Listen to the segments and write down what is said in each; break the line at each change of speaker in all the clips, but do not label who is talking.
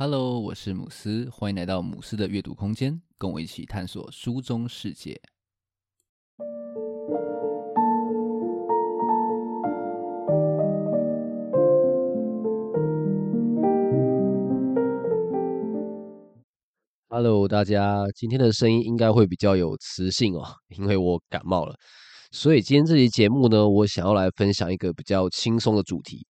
Hello，我是姆斯，欢迎来到姆斯的阅读空间，跟我一起探索书中世界。
Hello，大家，今天的声音应该会比较有磁性哦，因为我感冒了。所以今天这期节目呢，我想要来分享一个比较轻松的主题。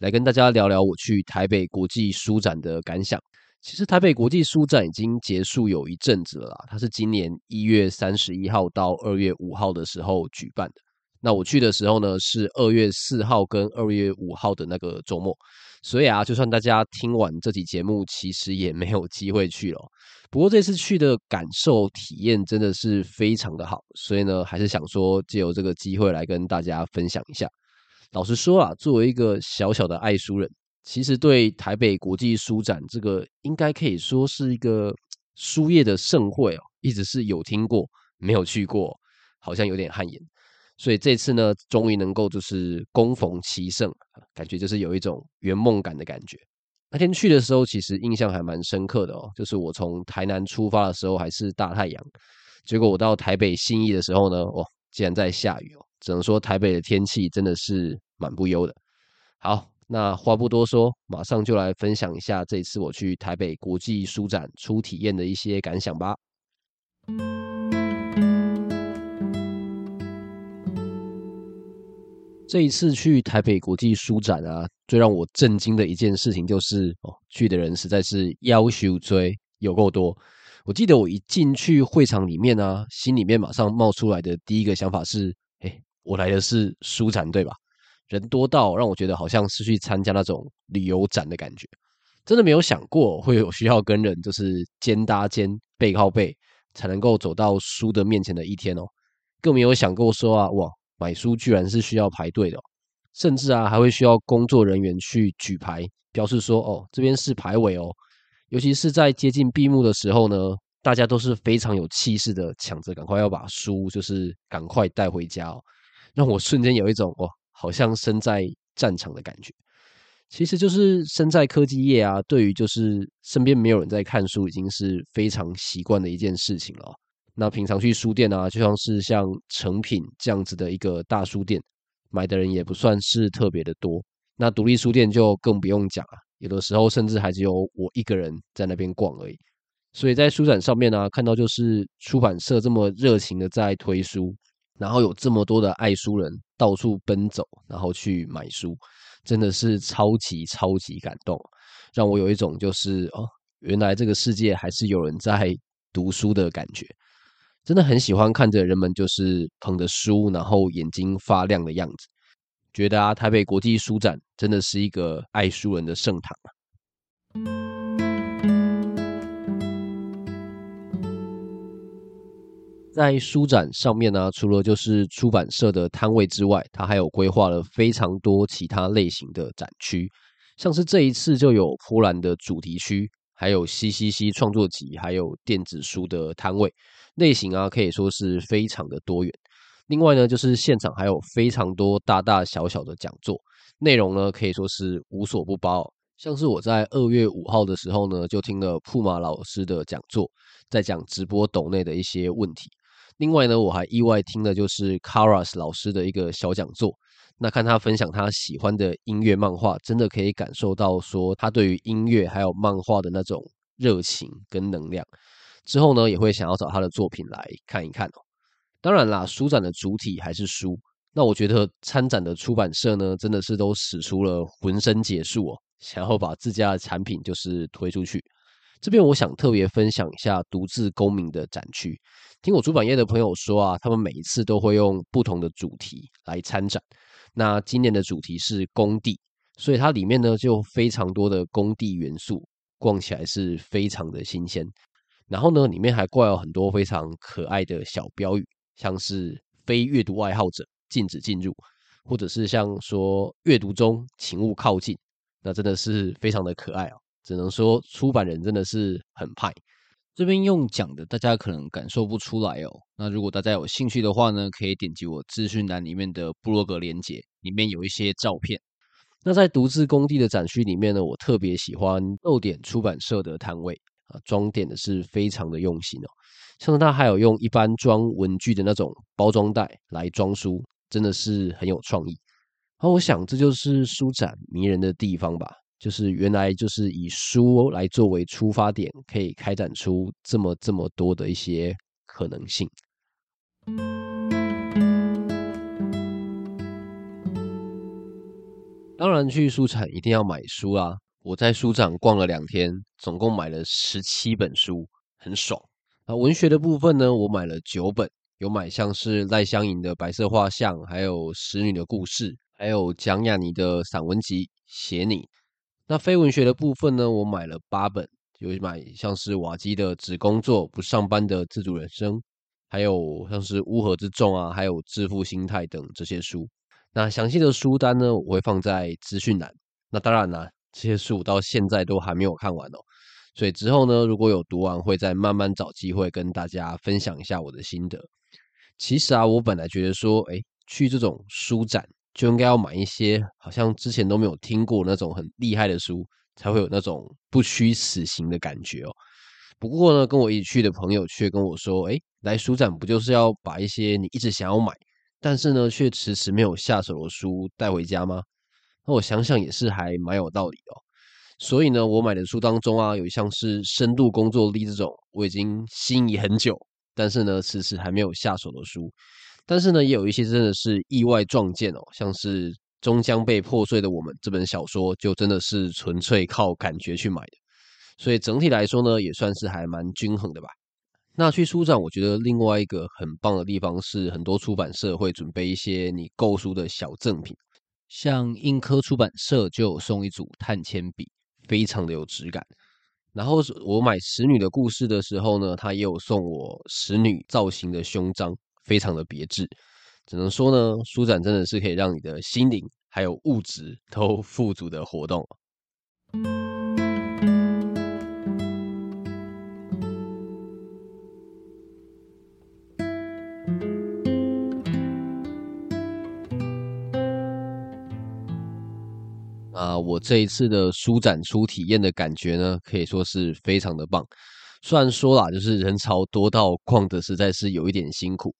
来跟大家聊聊我去台北国际书展的感想。其实台北国际书展已经结束有一阵子了啦，它是今年一月三十一号到二月五号的时候举办的。那我去的时候呢，是二月四号跟二月五号的那个周末。所以啊，就算大家听完这期节目，其实也没有机会去了。不过这次去的感受体验真的是非常的好，所以呢，还是想说借由这个机会来跟大家分享一下。老实说啊，作为一个小小的爱书人，其实对台北国际书展这个应该可以说是一个书业的盛会哦，一直是有听过，没有去过，好像有点汗颜。所以这次呢，终于能够就是恭逢其盛，感觉就是有一种圆梦感的感觉。那天去的时候，其实印象还蛮深刻的哦，就是我从台南出发的时候还是大太阳，结果我到台北新义的时候呢，哦，竟然在下雨哦。只能说台北的天气真的是蛮不优的。好，那话不多说，马上就来分享一下这次我去台北国际书展初体验的一些感想吧。这一次去台北国际书展啊，最让我震惊的一件事情就是，哦，去的人实在是夭寿多，有够多。我记得我一进去会场里面啊，心里面马上冒出来的第一个想法是，我来的是书展，对吧？人多到让我觉得好像是去参加那种旅游展的感觉，真的没有想过会有需要跟人就是肩搭肩、背靠背才能够走到书的面前的一天哦，更没有想过说啊，哇，买书居然是需要排队的，甚至啊还会需要工作人员去举牌，表示说哦，这边是排尾哦，尤其是在接近闭幕的时候呢，大家都是非常有气势的抢着赶快要把书就是赶快带回家哦。让我瞬间有一种哦，好像身在战场的感觉。其实就是身在科技业啊，对于就是身边没有人在看书，已经是非常习惯的一件事情了。那平常去书店啊，就像是像诚品这样子的一个大书店，买的人也不算是特别的多。那独立书店就更不用讲啊，有的时候甚至还只有我一个人在那边逛而已。所以在书展上面呢，看到就是出版社这么热情的在推书。然后有这么多的爱书人到处奔走，然后去买书，真的是超级超级感动，让我有一种就是哦，原来这个世界还是有人在读书的感觉。真的很喜欢看着人们就是捧着书，然后眼睛发亮的样子，觉得啊，台北国际书展真的是一个爱书人的圣堂啊。在书展上面呢，除了就是出版社的摊位之外，它还有规划了非常多其他类型的展区，像是这一次就有波兰的主题区，还有 CCC 创作集，还有电子书的摊位，类型啊可以说是非常的多元。另外呢，就是现场还有非常多大大小小的讲座，内容呢可以说是无所不包。像是我在二月五号的时候呢，就听了铺马老师的讲座，在讲直播抖内的一些问题。另外呢，我还意外听的就是 Karas 老师的一个小讲座。那看他分享他喜欢的音乐漫画，真的可以感受到说他对于音乐还有漫画的那种热情跟能量。之后呢，也会想要找他的作品来看一看哦。当然啦，书展的主体还是书。那我觉得参展的出版社呢，真的是都使出了浑身解数哦，想要把自家的产品就是推出去。这边我想特别分享一下独自公民的展区。听我出版业的朋友说啊，他们每一次都会用不同的主题来参展。那今年的主题是工地，所以它里面呢就非常多的工地元素，逛起来是非常的新鲜。然后呢，里面还挂有很多非常可爱的小标语，像是非阅读爱好者禁止进入，或者是像说阅读中请勿靠近。那真的是非常的可爱啊。只能说出版人真的是很派。这边用讲的，大家可能感受不出来哦。那如果大家有兴趣的话呢，可以点击我资讯栏里面的部落格连接，里面有一些照片。那在独自工地的展区里面呢，我特别喜欢逗点出版社的摊位啊，装点的是非常的用心哦。像他还有用一般装文具的那种包装袋来装书，真的是很有创意。然后我想这就是书展迷人的地方吧，就是原来就是以书来作为出发点，可以开展出这么这么多的一些可能性。当然，去书展一定要买书啦。我在书展逛了两天，总共买了十七本书，很爽。啊，文学的部分呢，我买了九本，有买像是赖香吟的《白色画像》，还有《使女的故事》，还有蒋亚妮的散文集《写你》。那非文学的部分呢，我买了八本，有买像是瓦基的《只工作不上班的自主人生》，还有像是《乌合之众》啊，还有《致富心态》等这些书。那详细的书单呢，我会放在资讯栏。那当然啦，这些书到现在都还没有看完哦，所以之后呢，如果有读完，会再慢慢找机会跟大家分享一下我的心得。其实啊，我本来觉得说，诶，去这种书展就应该要买一些好像之前都没有听过那种很厉害的书，才会有那种不虚此行的感觉哦。不过呢，跟我一起去的朋友却跟我说，诶，来书展不就是要把一些你一直想要买，但是呢，却迟迟没有下手的书带回家吗？那我想想也是还蛮有道理哦。所以呢，我买的书当中啊，有一项是深度工作力这种，我已经心仪很久，但是呢，迟迟还没有下手的书。但是呢，也有一些真的是意外撞见哦，像是《终将被破碎的我们》这本小说，就真的是纯粹靠感觉去买的。所以整体来说呢，也算是还蛮均衡的吧。那去书展，我觉得另外一个很棒的地方是，很多出版社会准备一些你购书的小赠品，像印科出版社就有送一组碳铅笔，非常的有质感。然后我买使女的故事的时候呢，他也有送我使女造型的胸章，非常的别致。只能说呢，舒展真的是可以让你的心灵还有物质都富足的活动。啊，我这一次的舒展出体验的感觉呢，可以说是非常的棒。虽然说啦，就是人潮多到逛的实在是有一点辛苦，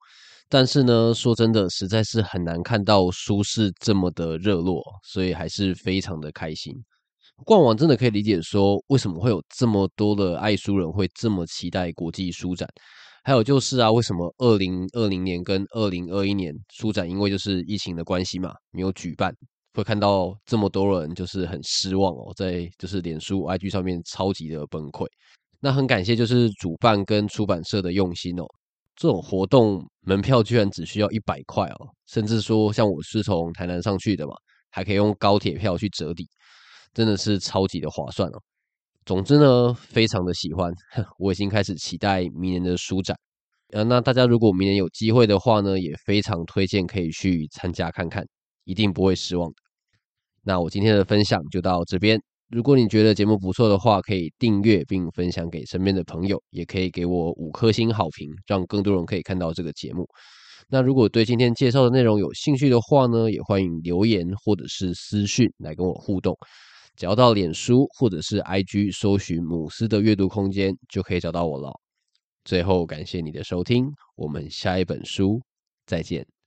但是呢，说真的，实在是很难看到书市这么的热络，所以还是非常的开心。逛完真的可以理解说，为什么会有这么多的爱书人会这么期待国际书展。还有就是啊，为什么二零二零年跟二零二一年书展因为就是疫情的关系嘛，没有举办。会看到这么多人，就是很失望哦，在就是脸书、IG 上面超级的崩溃。那很感谢就是主办跟出版社的用心哦。这种活动门票居然只需要一百块哦，甚至说像我是从台南上去的嘛，还可以用高铁票去折抵，真的是超级的划算哦。总之呢，非常的喜欢，我已经开始期待明年的书展。呃，那大家如果明年有机会的话呢，也非常推荐可以去参加看看。一定不会失望。那我今天的分享就到这边。如果你觉得节目不错的话，可以订阅并分享给身边的朋友，也可以给我五颗星好评，让更多人可以看到这个节目。那如果对今天介绍的内容有兴趣的话呢，也欢迎留言或者是私讯来跟我互动。只要到脸书或者是 IG 搜寻“母斯的阅读空间”，就可以找到我了。最后，感谢你的收听，我们下一本书再见。